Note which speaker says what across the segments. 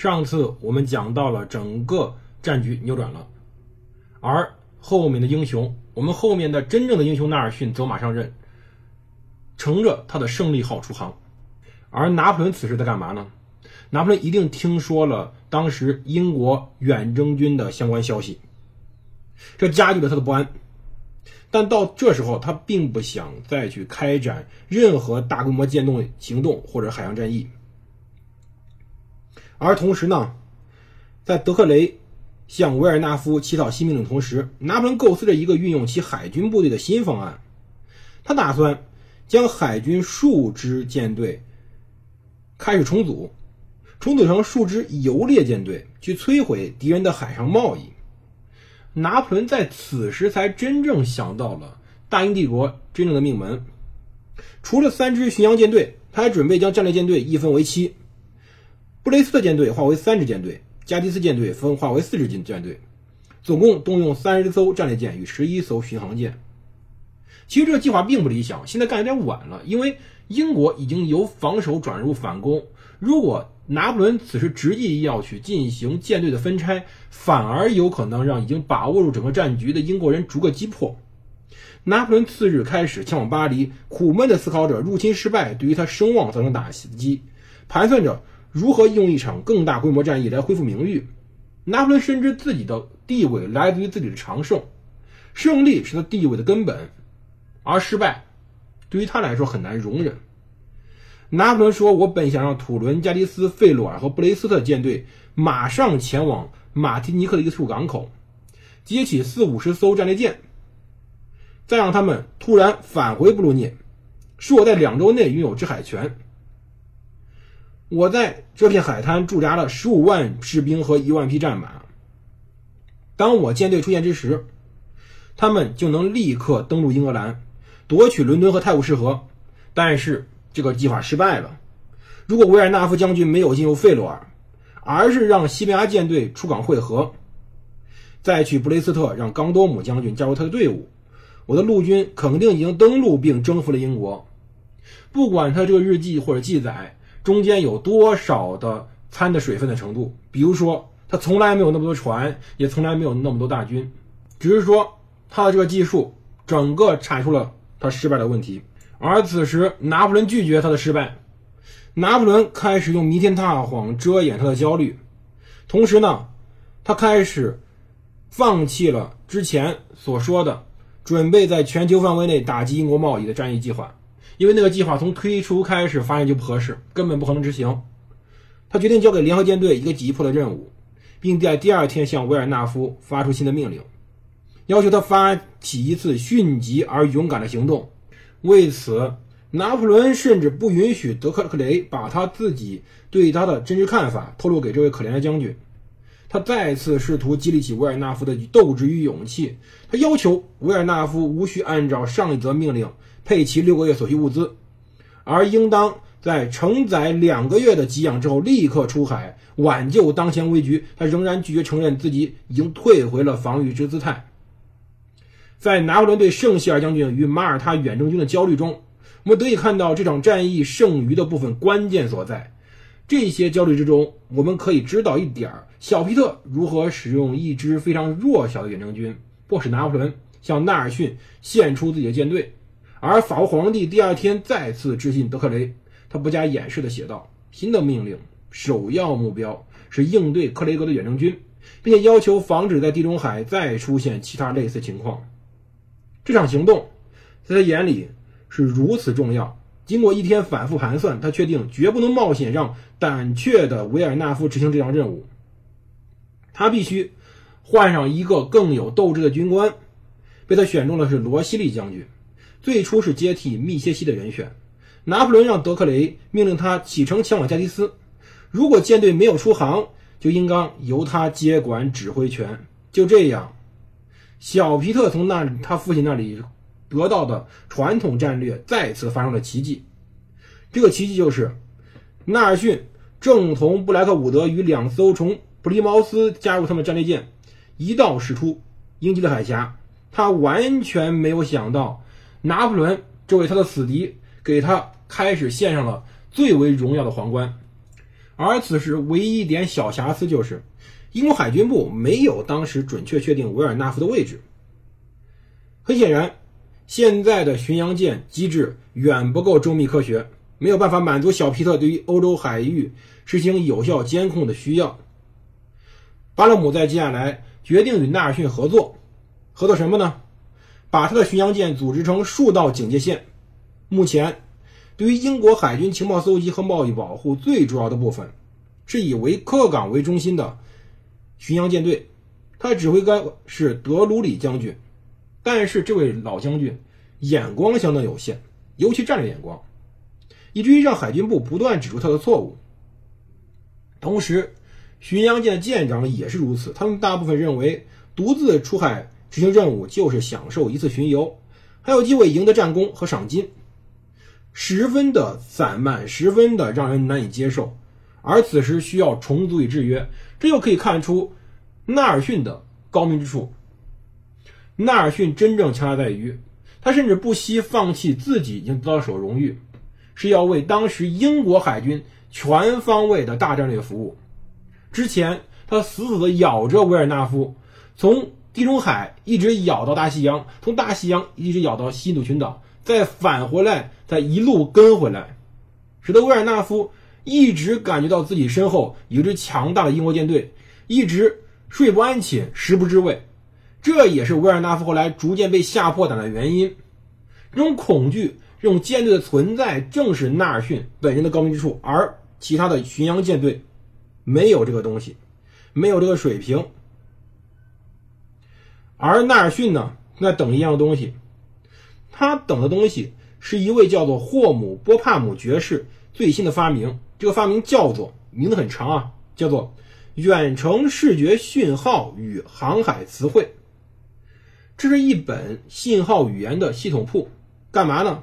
Speaker 1: 上次我们讲到了整个战局扭转了，而后面的英雄，我们后面的真正的英雄纳尔逊走马上任。乘着他的胜利号出航，而拿破仑此时在干嘛呢？拿破仑一定听说了当时英国远征军的相关消息，这加剧了他的不安。但到这时候，他并不想再去开展任何大规模舰动行动或者海洋战役。而同时呢，在德克雷向维尔纳夫乞讨新命的同时，拿破仑构思着一个运用其海军部队的新方案，他打算。将海军数支舰队开始重组，重组成数支游猎舰队，去摧毁敌人的海上贸易。拿破仑在此时才真正想到了大英帝国真正的命门。除了三支巡洋舰队，他还准备将战略舰队一分为七：布雷斯特舰队划为三支舰队，加迪斯舰队分划为四支舰舰队，总共动用三十艘战列舰与十一艘巡航舰。其实这个计划并不理想，现在干有点晚了，因为英国已经由防守转入反攻。如果拿破仑此时执意要去进行舰队的分拆，反而有可能让已经把握住整个战局的英国人逐个击破。拿破仑次日开始前往巴黎，苦闷地思考着入侵失败对于他声望造成打击，盘算着如何用一场更大规模战役来恢复名誉。拿破仑深知自己的地位来自于自己的长胜，胜利是他地位的根本。而失败，对于他来说很难容忍。拿破仑说：“我本想让土伦、加迪斯、费洛尔和布雷斯特舰队马上前往马提尼克的一个处港口，接起四五十艘战列舰，再让他们突然返回布鲁涅，使我在两周内拥有制海权。我在这片海滩驻扎了十五万士兵和一万匹战马。当我舰队出现之时，他们就能立刻登陆英格兰。”夺取伦敦和泰晤士河，但是这个计划失败了。如果维尔纳夫将军没有进入费洛尔，而是让西班牙舰队出港会合，再去布雷斯特让冈多姆将军加入他的队伍，我的陆军肯定已经登陆并征服了英国。不管他这个日记或者记载中间有多少的掺的水分的程度，比如说他从来没有那么多船，也从来没有那么多大军，只是说他的这个技术整个阐述了。他失败的问题，而此时拿破仑拒绝他的失败，拿破仑开始用弥天大谎遮掩他的焦虑，同时呢，他开始放弃了之前所说的准备在全球范围内打击英国贸易的战役计划，因为那个计划从推出开始发现就不合适，根本不可能执行。他决定交给联合舰队一个急迫的任务，并在第二天向维尔纳夫发出新的命令。要求他发起一次迅疾而勇敢的行动。为此，拿破仑甚至不允许德克雷把他自己对他的真实看法透露给这位可怜的将军。他再次试图激励起维尔纳夫的斗志与勇气。他要求维尔纳夫无需按照上一则命令配齐六个月所需物资，而应当在承载两个月的给养之后立刻出海挽救当前危局。他仍然拒绝承认自己已经退回了防御之姿态。在拿破仑对圣希尔将军与马耳他远征军的焦虑中，我们得以看到这场战役剩余的部分关键所在。这些焦虑之中，我们可以知道一点儿：小皮特如何使用一支非常弱小的远征军，迫使拿破仑向纳尔逊献出自己的舰队。而法国皇帝第二天再次致信德克雷，他不加掩饰地写道：“新的命令首要目标是应对克雷格的远征军，并且要求防止在地中海再出现其他类似情况。”这场行动在他眼里是如此重要。经过一天反复盘算，他确定绝不能冒险让胆怯的维尔纳夫执行这项任务。他必须换上一个更有斗志的军官。被他选中的是罗西利将军，最初是接替密歇西的人选。拿破仑让德克雷命令他启程前往加的斯，如果舰队没有出航，就应当由他接管指挥权。就这样，小皮特从那他父亲那里得到的传统战略再次发生了奇迹。这个奇迹就是，纳尔逊正同布莱克伍德与两艘从普利茅斯加入他们战列舰一道驶出英吉利海峡。他完全没有想到，拿破仑这位他的死敌给他开始献上了最为荣耀的皇冠。而此时唯一一点小瑕疵就是，英国海军部没有当时准确确定维尔纳夫的位置。很显然，现在的巡洋舰机制远不够周密科学。没有办法满足小皮特对于欧洲海域实行有效监控的需要。巴勒姆在接下来决定与纳尔逊合作，合作什么呢？把他的巡洋舰组织成数道警戒线。目前，对于英国海军情报搜集和贸易保护最主要的部分，是以维克港为中心的巡洋舰队，他的指挥官是德鲁里将军。但是这位老将军眼光相当有限，尤其战略眼光。以至于让海军部不断指出他的错误。同时，巡洋舰舰长也是如此，他们大部分认为独自出海执行任务就是享受一次巡游，还有机会赢得战功和赏金，十分的散漫，十分的让人难以接受。而此时需要重组与制约，这就可以看出纳尔逊的高明之处。纳尔逊真正强大在于，他甚至不惜放弃自己已经得到手的荣誉。是要为当时英国海军全方位的大战略服务。之前他死死地咬着维尔纳夫，从地中海一直咬到大西洋，从大西洋一直咬到西印度群岛，再返回来，再一路跟回来，使得维尔纳夫一直感觉到自己身后有一支强大的英国舰队，一直睡不安寝，食不知味。这也是维尔纳夫后来逐渐被吓破胆的原因。这种恐惧。这种舰队的存在正是纳尔逊本人的高明之处，而其他的巡洋舰队没有这个东西，没有这个水平。而纳尔逊呢，在等一样东西，他等的东西是一位叫做霍姆波帕姆爵士最新的发明。这个发明叫做名字很长啊，叫做远程视觉讯号与航海词汇。这是一本信号语言的系统铺，干嘛呢？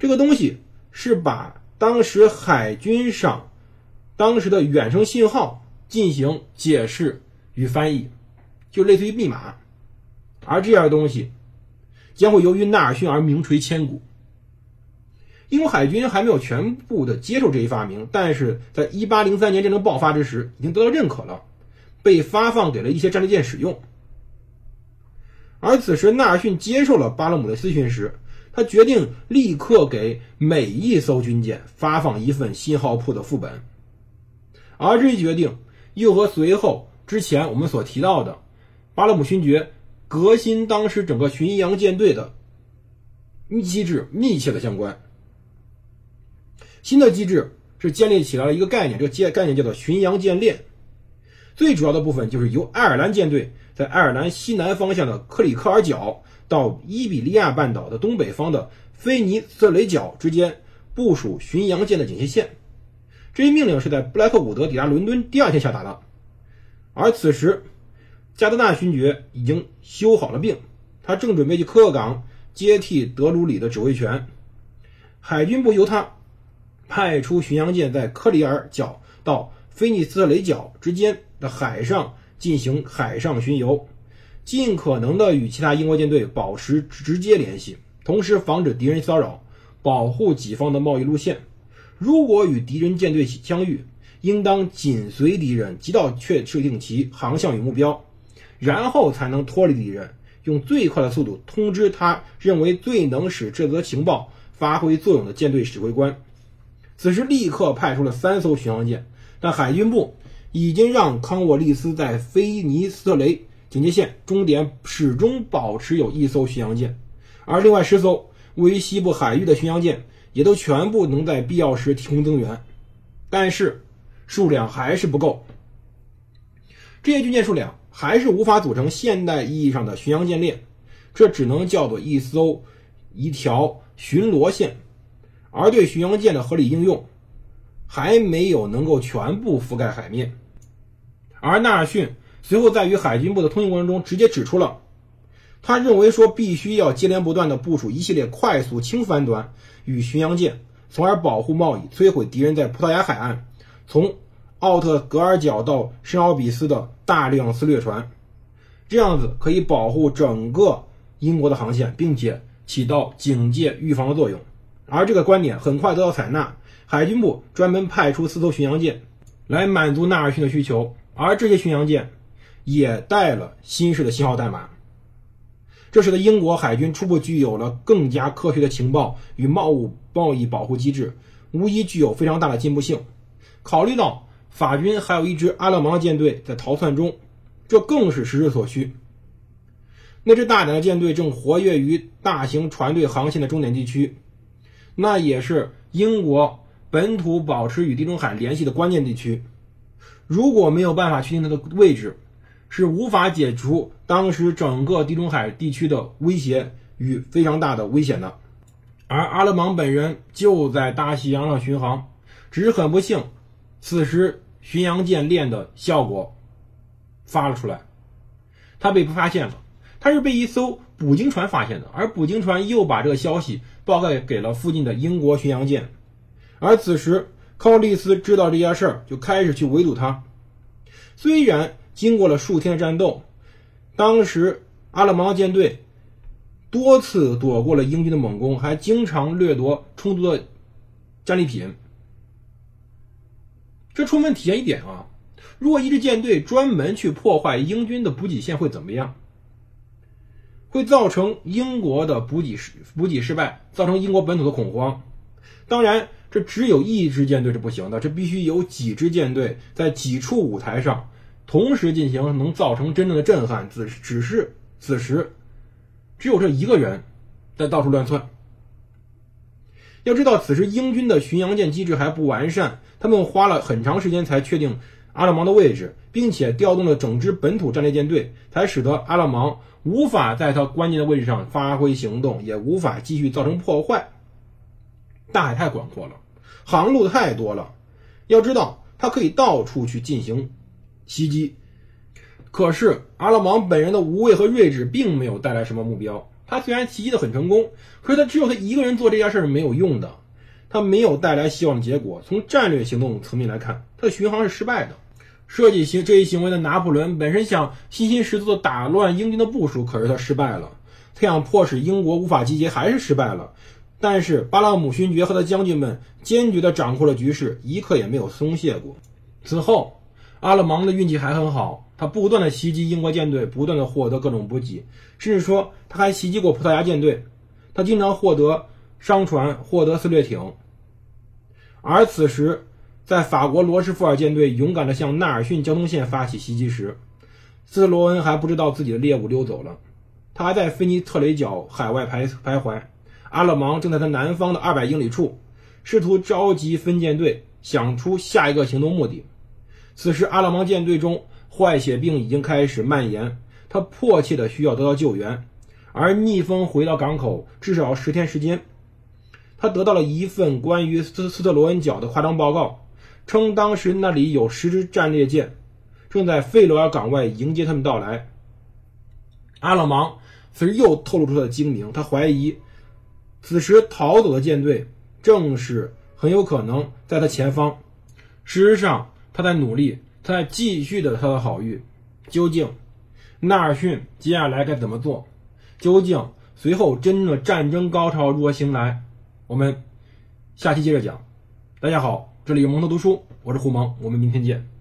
Speaker 1: 这个东西是把当时海军上当时的远程信号进行解释与翻译，就类似于密码。而这样的东西将会由于纳尔逊而名垂千古。英国海军还没有全部的接受这一发明，但是在1803年战争爆发之时已经得到认可了，被发放给了一些战列舰使用。而此时纳尔逊接受了巴勒姆的咨询时。他决定立刻给每一艘军舰发放一份信号铺的副本，而这一决定又和随后之前我们所提到的巴勒姆勋爵革新当时整个巡洋舰队的机制密切的相关。新的机制是建立起来了一个概念，这个概念叫做巡洋舰链。最主要的部分就是由爱尔兰舰队在爱尔兰西南方向的克里克尔角。到伊比利亚半岛的东北方的菲尼斯特雷角之间部署巡洋舰的警戒线。这一命令是在布莱克伍德抵达伦敦第二天下达的。而此时，加德纳勋爵已经休好了病，他正准备去科克港接替德鲁里的指挥权。海军部由他派出巡洋舰在科里尔角到菲尼斯特雷角之间的海上进行海上巡游。尽可能的与其他英国舰队保持直接联系，同时防止敌人骚扰，保护己方的贸易路线。如果与敌人舰队相遇，应当紧随敌人，直到确定其航向与目标，然后才能脱离敌人，用最快的速度通知他认为最能使这则情报发挥作用的舰队指挥官。此时立刻派出了三艘巡洋舰，但海军部已经让康沃利斯在菲尼斯特雷。警戒线终点始终保持有一艘巡洋舰，而另外十艘位于西部海域的巡洋舰也都全部能在必要时提供增援，但是数量还是不够。这些军舰数量还是无法组成现代意义上的巡洋舰列，这只能叫做一艘一条巡逻线。而对巡洋舰的合理应用，还没有能够全部覆盖海面。而纳尔逊随后在与海军部的通信过程中，直接指出了，他认为说必须要接连不断的部署一系列快速轻帆船与巡洋舰，从而保护贸易，摧毁敌人在葡萄牙海岸从奥特格尔角到圣奥比斯的大量撕掠船，这样子可以保护整个英国的航线，并且起到警戒预防的作用。而这个观点很快得到采纳，海军部专门派出四艘巡洋舰来满足纳尔逊的需求。而这些巡洋舰也带了新式的信号代码，这使得英国海军初步具有了更加科学的情报与贸物贸易保护机制，无疑具有非常大的进步性。考虑到法军还有一支阿勒芒舰队在逃窜中，这更是时势所需。那支大胆的舰队正活跃于大型船队航线的终点地区，那也是英国本土保持与地中海联系的关键地区。如果没有办法确定它的位置，是无法解除当时整个地中海地区的威胁与非常大的危险的。而阿勒芒本人就在大西洋上巡航，只是很不幸，此时巡洋舰链的效果发了出来，他被发现了。他是被一艘捕鲸船发现的，而捕鲸船又把这个消息报告给了附近的英国巡洋舰，而此时。康利斯知道这件事儿，就开始去围堵他。虽然经过了数天的战斗，当时阿勒芒舰队多次躲过了英军的猛攻，还经常掠夺充足的战利品。这充分体现一点啊，如果一支舰队专门去破坏英军的补给线，会怎么样？会造成英国的补给失补给失败，造成英国本土的恐慌。当然。这只有一支舰队是不行的，这必须有几支舰队在几处舞台上同时进行，能造成真正的震撼。只只是此时只有这一个人在到处乱窜。要知道，此时英军的巡洋舰机制还不完善，他们花了很长时间才确定阿勒芒的位置，并且调动了整支本土战列舰队，才使得阿勒芒无法在他关键的位置上发挥行动，也无法继续造成破坏。大海太广阔了。航路太多了，要知道他可以到处去进行袭击。可是阿勒芒本人的无畏和睿智并没有带来什么目标。他虽然袭击的很成功，可是他只有他一个人做这件事是没有用的，他没有带来希望的结果。从战略行动层面来看，他的巡航是失败的。设计行这一行为的拿破仑本身想信心十足的打乱英军的部署，可是他失败了。他想迫使英国无法集结，还是失败了。但是巴拉姆勋爵和他的将军们坚决地掌控了局势，一刻也没有松懈过。此后，阿勒芒的运气还很好，他不断的袭击英国舰队，不断的获得各种补给，甚至说他还袭击过葡萄牙舰队。他经常获得商船，获得撕掠艇。而此时，在法国罗什福尔舰队勇敢的向纳尔逊交通线发起袭击时，斯特罗恩还不知道自己的猎物溜走了，他还在菲尼特雷角海外徘徘徊。阿勒芒正在他南方的二百英里处，试图召集分舰队，想出下一个行动目的。此时，阿勒芒舰队中坏血病已经开始蔓延，他迫切的需要得到救援。而逆风回到港口至少要十天时间，他得到了一份关于斯斯特罗恩角的夸张报告，称当时那里有十支战列舰正在费罗尔港外迎接他们到来。阿勒芒此时又透露出他的精明，他怀疑。此时逃走的舰队正是很有可能在他前方。事实上，他在努力，他在继续的他的好运。究竟纳尔逊接下来该怎么做？究竟随后真正的战争高潮如何行来？我们下期接着讲。大家好，这里是蒙特读书，我是胡蒙，我们明天见。